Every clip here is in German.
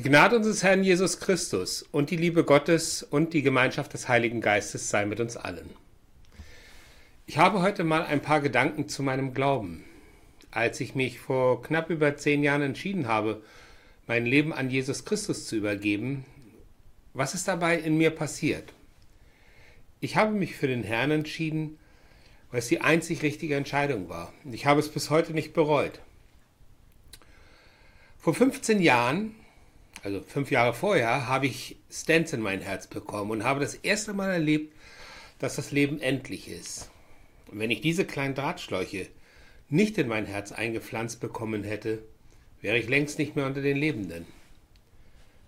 Die Gnade unseres Herrn Jesus Christus und die Liebe Gottes und die Gemeinschaft des Heiligen Geistes sei mit uns allen. Ich habe heute mal ein paar Gedanken zu meinem Glauben. Als ich mich vor knapp über zehn Jahren entschieden habe, mein Leben an Jesus Christus zu übergeben, was ist dabei in mir passiert? Ich habe mich für den Herrn entschieden, weil es die einzig richtige Entscheidung war. Ich habe es bis heute nicht bereut. Vor 15 Jahren also fünf Jahre vorher, habe ich Stents in mein Herz bekommen und habe das erste Mal erlebt, dass das Leben endlich ist. Und wenn ich diese kleinen Drahtschläuche nicht in mein Herz eingepflanzt bekommen hätte, wäre ich längst nicht mehr unter den Lebenden.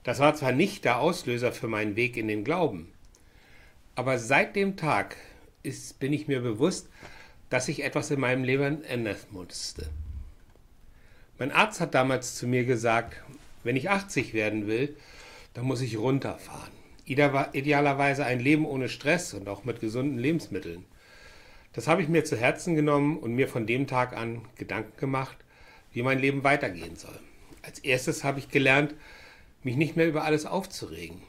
Das war zwar nicht der Auslöser für meinen Weg in den Glauben, aber seit dem Tag ist, bin ich mir bewusst, dass sich etwas in meinem Leben ändern musste. Mein Arzt hat damals zu mir gesagt, wenn ich 80 werden will, dann muss ich runterfahren. Idealerweise ein Leben ohne Stress und auch mit gesunden Lebensmitteln. Das habe ich mir zu Herzen genommen und mir von dem Tag an Gedanken gemacht, wie mein Leben weitergehen soll. Als erstes habe ich gelernt, mich nicht mehr über alles aufzuregen.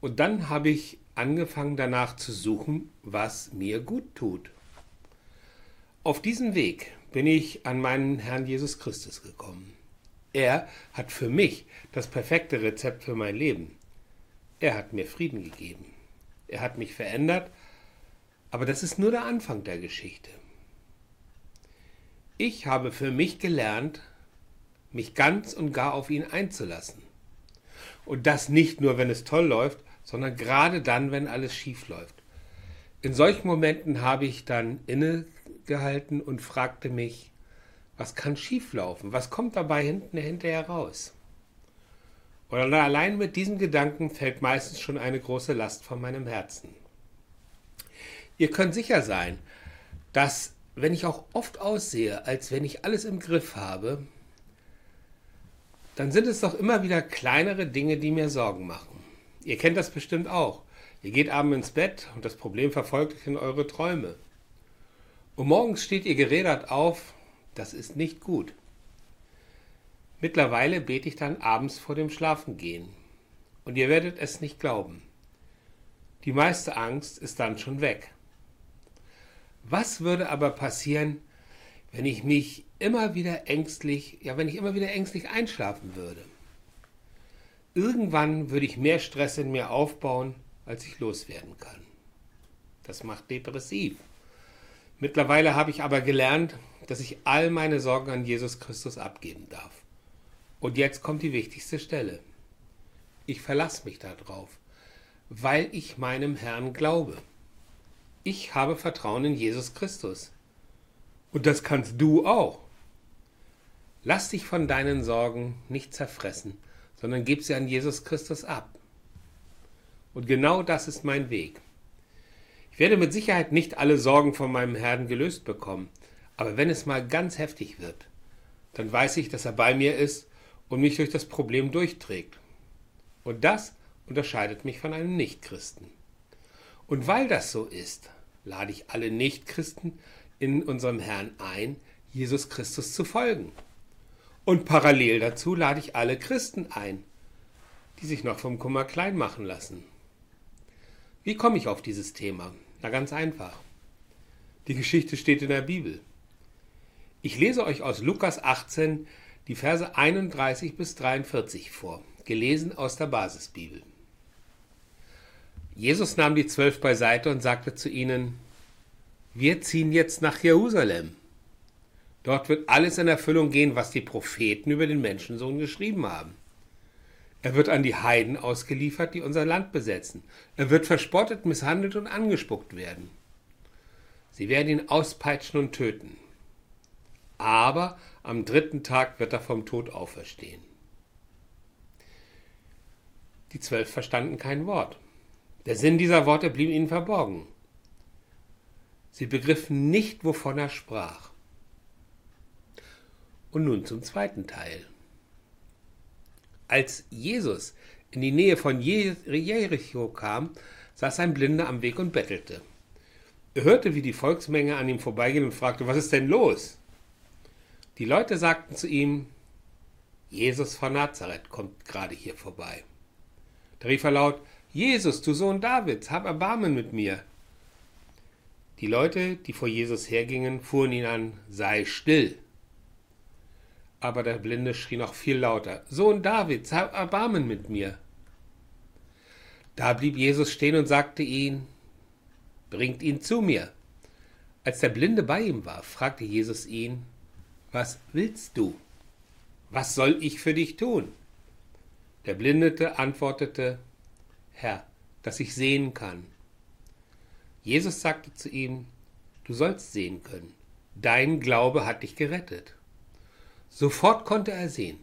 Und dann habe ich angefangen danach zu suchen, was mir gut tut. Auf diesem Weg bin ich an meinen Herrn Jesus Christus gekommen. Er hat für mich das perfekte Rezept für mein Leben. Er hat mir Frieden gegeben. Er hat mich verändert, aber das ist nur der Anfang der Geschichte. Ich habe für mich gelernt, mich ganz und gar auf ihn einzulassen. Und das nicht nur, wenn es toll läuft, sondern gerade dann, wenn alles schief läuft. In solchen Momenten habe ich dann innegehalten und fragte mich, was kann schieflaufen? Was kommt dabei hinten hinterher raus? Und allein mit diesem Gedanken fällt meistens schon eine große Last von meinem Herzen. Ihr könnt sicher sein, dass wenn ich auch oft aussehe, als wenn ich alles im Griff habe, dann sind es doch immer wieder kleinere Dinge, die mir Sorgen machen. Ihr kennt das bestimmt auch. Ihr geht abends ins Bett und das Problem verfolgt euch in eure Träume. Und morgens steht ihr gerädert auf das ist nicht gut. Mittlerweile bete ich dann abends vor dem Schlafengehen. Und ihr werdet es nicht glauben. Die meiste Angst ist dann schon weg. Was würde aber passieren, wenn ich mich immer wieder ängstlich, ja, wenn ich immer wieder ängstlich einschlafen würde? Irgendwann würde ich mehr Stress in mir aufbauen, als ich loswerden kann. Das macht depressiv. Mittlerweile habe ich aber gelernt, dass ich all meine Sorgen an Jesus Christus abgeben darf. Und jetzt kommt die wichtigste Stelle. Ich verlasse mich darauf, weil ich meinem Herrn glaube. Ich habe Vertrauen in Jesus Christus. Und das kannst du auch. Lass dich von deinen Sorgen nicht zerfressen, sondern gib sie an Jesus Christus ab. Und genau das ist mein Weg. Werde mit Sicherheit nicht alle Sorgen von meinem Herrn gelöst bekommen, aber wenn es mal ganz heftig wird, dann weiß ich, dass er bei mir ist und mich durch das Problem durchträgt. Und das unterscheidet mich von einem Nichtchristen. Und weil das so ist, lade ich alle Nichtchristen in unserem Herrn ein, Jesus Christus zu folgen. Und parallel dazu lade ich alle Christen ein, die sich noch vom Kummer klein machen lassen. Wie komme ich auf dieses Thema? Na ganz einfach. Die Geschichte steht in der Bibel. Ich lese euch aus Lukas 18 die Verse 31 bis 43 vor, gelesen aus der Basisbibel. Jesus nahm die Zwölf beiseite und sagte zu ihnen, wir ziehen jetzt nach Jerusalem. Dort wird alles in Erfüllung gehen, was die Propheten über den Menschensohn geschrieben haben. Er wird an die Heiden ausgeliefert, die unser Land besetzen. Er wird verspottet, misshandelt und angespuckt werden. Sie werden ihn auspeitschen und töten. Aber am dritten Tag wird er vom Tod auferstehen. Die Zwölf verstanden kein Wort. Der Sinn dieser Worte blieb ihnen verborgen. Sie begriffen nicht, wovon er sprach. Und nun zum zweiten Teil. Als Jesus in die Nähe von Jericho kam, saß ein Blinder am Weg und bettelte. Er hörte, wie die Volksmenge an ihm vorbeiging und fragte, was ist denn los? Die Leute sagten zu ihm, Jesus von Nazareth kommt gerade hier vorbei. Da rief er laut, Jesus, du Sohn Davids, hab Erbarmen mit mir. Die Leute, die vor Jesus hergingen, fuhren ihn an, sei still. Aber der Blinde schrie noch viel lauter, Sohn Davids, hab Erbarmen mit mir. Da blieb Jesus stehen und sagte ihn, bringt ihn zu mir. Als der Blinde bei ihm war, fragte Jesus ihn, was willst du? Was soll ich für dich tun? Der Blindete antwortete, Herr, dass ich sehen kann. Jesus sagte zu ihm, Du sollst sehen können. Dein Glaube hat dich gerettet. Sofort konnte er sehen.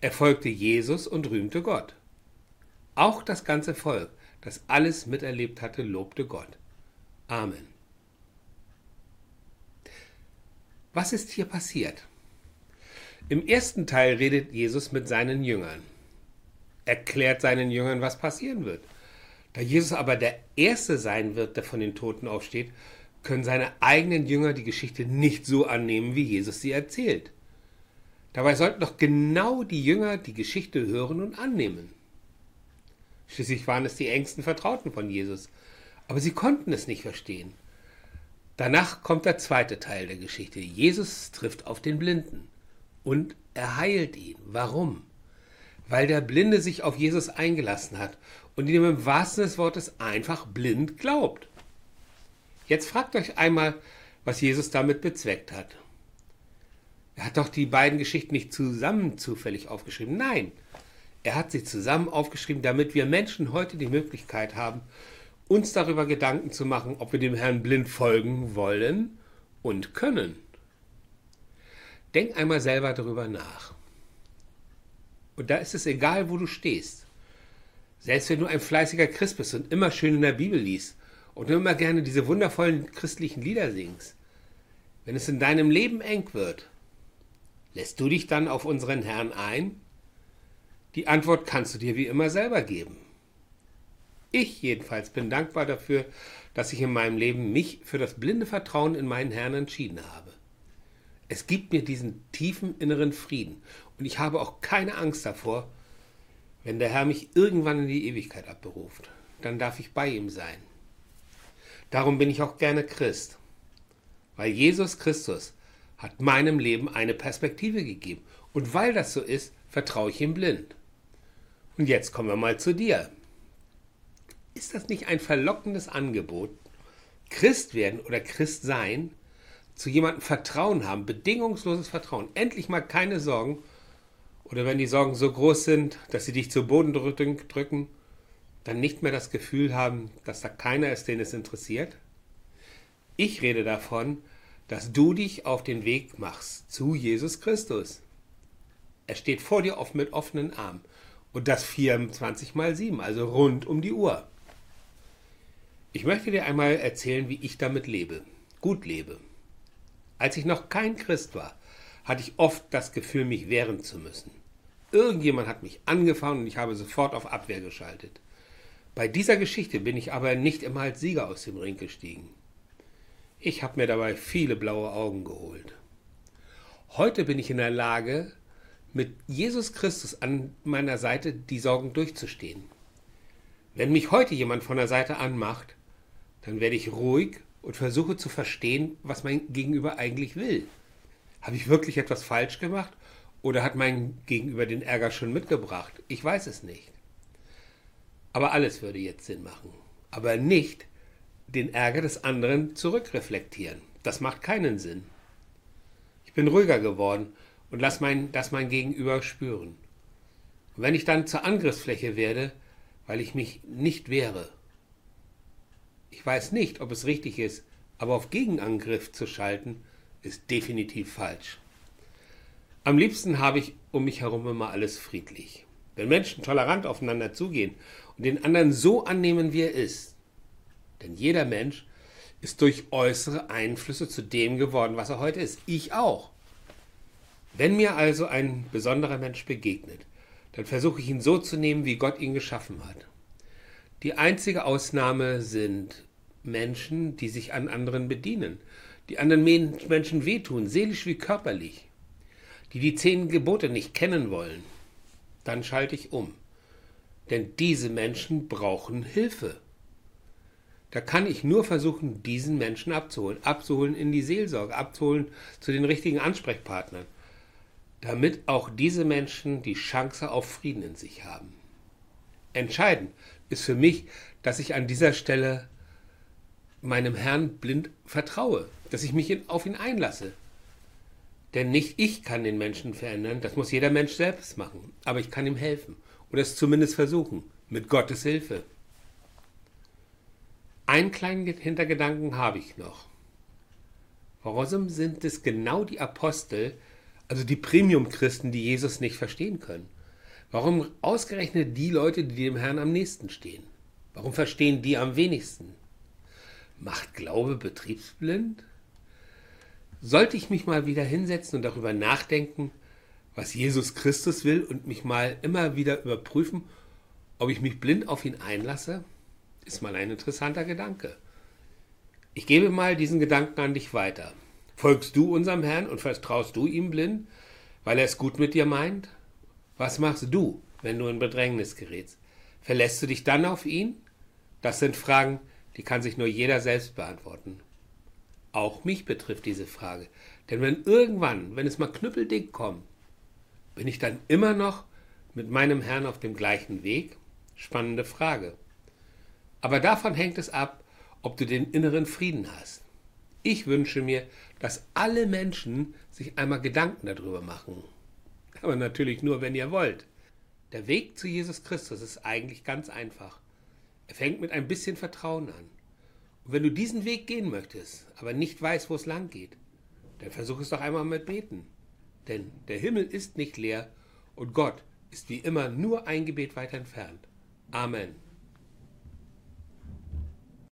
Er folgte Jesus und rühmte Gott. Auch das ganze Volk, das alles miterlebt hatte, lobte Gott. Amen. Was ist hier passiert? Im ersten Teil redet Jesus mit seinen Jüngern, erklärt seinen Jüngern, was passieren wird. Da Jesus aber der Erste sein wird, der von den Toten aufsteht, können seine eigenen Jünger die Geschichte nicht so annehmen, wie Jesus sie erzählt. Dabei sollten doch genau die Jünger die Geschichte hören und annehmen. Schließlich waren es die engsten Vertrauten von Jesus, aber sie konnten es nicht verstehen. Danach kommt der zweite Teil der Geschichte. Jesus trifft auf den Blinden und er heilt ihn. Warum? Weil der Blinde sich auf Jesus eingelassen hat und ihm im wahrsten des Wortes einfach blind glaubt. Jetzt fragt euch einmal, was Jesus damit bezweckt hat. Er hat doch die beiden Geschichten nicht zusammen zufällig aufgeschrieben. Nein, er hat sie zusammen aufgeschrieben, damit wir Menschen heute die Möglichkeit haben, uns darüber Gedanken zu machen, ob wir dem Herrn blind folgen wollen und können. Denk einmal selber darüber nach. Und da ist es egal, wo du stehst. Selbst wenn du ein fleißiger Christ bist und immer schön in der Bibel liest und immer gerne diese wundervollen christlichen Lieder singst, wenn es in deinem Leben eng wird, lässt du dich dann auf unseren Herrn ein? Die Antwort kannst du dir wie immer selber geben. Ich jedenfalls bin dankbar dafür, dass ich in meinem Leben mich für das blinde Vertrauen in meinen Herrn entschieden habe. Es gibt mir diesen tiefen inneren Frieden und ich habe auch keine Angst davor, wenn der Herr mich irgendwann in die Ewigkeit abberuft. Dann darf ich bei ihm sein. Darum bin ich auch gerne Christ, weil Jesus Christus hat meinem Leben eine Perspektive gegeben und weil das so ist, vertraue ich ihm blind. Und jetzt kommen wir mal zu dir. Ist das nicht ein verlockendes Angebot, Christ werden oder Christ sein, zu jemandem Vertrauen haben, bedingungsloses Vertrauen, endlich mal keine Sorgen, oder wenn die Sorgen so groß sind, dass sie dich zu Boden drücken, dann nicht mehr das Gefühl haben, dass da keiner ist, den es interessiert? Ich rede davon, dass du dich auf den Weg machst zu Jesus Christus. Er steht vor dir oft mit offenen Armen. Und das 24 mal 7, also rund um die Uhr. Ich möchte dir einmal erzählen, wie ich damit lebe, gut lebe. Als ich noch kein Christ war, hatte ich oft das Gefühl, mich wehren zu müssen. Irgendjemand hat mich angefangen und ich habe sofort auf Abwehr geschaltet. Bei dieser Geschichte bin ich aber nicht immer als Sieger aus dem Ring gestiegen. Ich habe mir dabei viele blaue Augen geholt. Heute bin ich in der Lage, mit Jesus Christus an meiner Seite die Sorgen durchzustehen. Wenn mich heute jemand von der Seite anmacht, dann werde ich ruhig und versuche zu verstehen, was mein Gegenüber eigentlich will. Habe ich wirklich etwas falsch gemacht oder hat mein Gegenüber den Ärger schon mitgebracht? Ich weiß es nicht. Aber alles würde jetzt Sinn machen. Aber nicht den Ärger des anderen zurückreflektieren. Das macht keinen Sinn. Ich bin ruhiger geworden und lass mein, das mein Gegenüber spüren. Und wenn ich dann zur Angriffsfläche werde, weil ich mich nicht wehre, ich weiß nicht, ob es richtig ist, aber auf Gegenangriff zu schalten, ist definitiv falsch. Am liebsten habe ich um mich herum immer alles friedlich. Wenn Menschen tolerant aufeinander zugehen und den anderen so annehmen, wie er ist, denn jeder Mensch ist durch äußere Einflüsse zu dem geworden, was er heute ist. Ich auch. Wenn mir also ein besonderer Mensch begegnet, dann versuche ich ihn so zu nehmen, wie Gott ihn geschaffen hat. Die einzige Ausnahme sind Menschen, die sich an anderen bedienen, die anderen Menschen wehtun, seelisch wie körperlich. die die zehn Gebote nicht kennen wollen, dann schalte ich um. Denn diese Menschen brauchen Hilfe. Da kann ich nur versuchen, diesen Menschen abzuholen, abzuholen in die Seelsorge, abzuholen zu den richtigen Ansprechpartnern, damit auch diese Menschen die Chance auf Frieden in sich haben. Entscheidend ist für mich, dass ich an dieser Stelle meinem Herrn blind vertraue, dass ich mich auf ihn einlasse. Denn nicht ich kann den Menschen verändern, das muss jeder Mensch selbst machen, aber ich kann ihm helfen oder es zumindest versuchen, mit Gottes Hilfe. Einen kleinen Hintergedanken habe ich noch. Warum sind es genau die Apostel, also die Premium-Christen, die Jesus nicht verstehen können? Warum ausgerechnet die Leute, die dem Herrn am nächsten stehen? Warum verstehen die am wenigsten? Macht Glaube betriebsblind? Sollte ich mich mal wieder hinsetzen und darüber nachdenken, was Jesus Christus will und mich mal immer wieder überprüfen, ob ich mich blind auf ihn einlasse? Ist mal ein interessanter Gedanke. Ich gebe mal diesen Gedanken an dich weiter. Folgst du unserem Herrn und vertraust du ihm blind, weil er es gut mit dir meint? Was machst du, wenn du in Bedrängnis gerätst? Verlässt du dich dann auf ihn? Das sind Fragen, die kann sich nur jeder selbst beantworten. Auch mich betrifft diese Frage. Denn wenn irgendwann, wenn es mal knüppeldick kommt, bin ich dann immer noch mit meinem Herrn auf dem gleichen Weg? Spannende Frage. Aber davon hängt es ab, ob du den inneren Frieden hast. Ich wünsche mir, dass alle Menschen sich einmal Gedanken darüber machen. Aber natürlich nur, wenn ihr wollt. Der Weg zu Jesus Christus ist eigentlich ganz einfach. Er fängt mit ein bisschen Vertrauen an. Und wenn du diesen Weg gehen möchtest, aber nicht weißt, wo es lang geht, dann versuch es doch einmal mit Beten. Denn der Himmel ist nicht leer und Gott ist wie immer nur ein Gebet weit entfernt. Amen.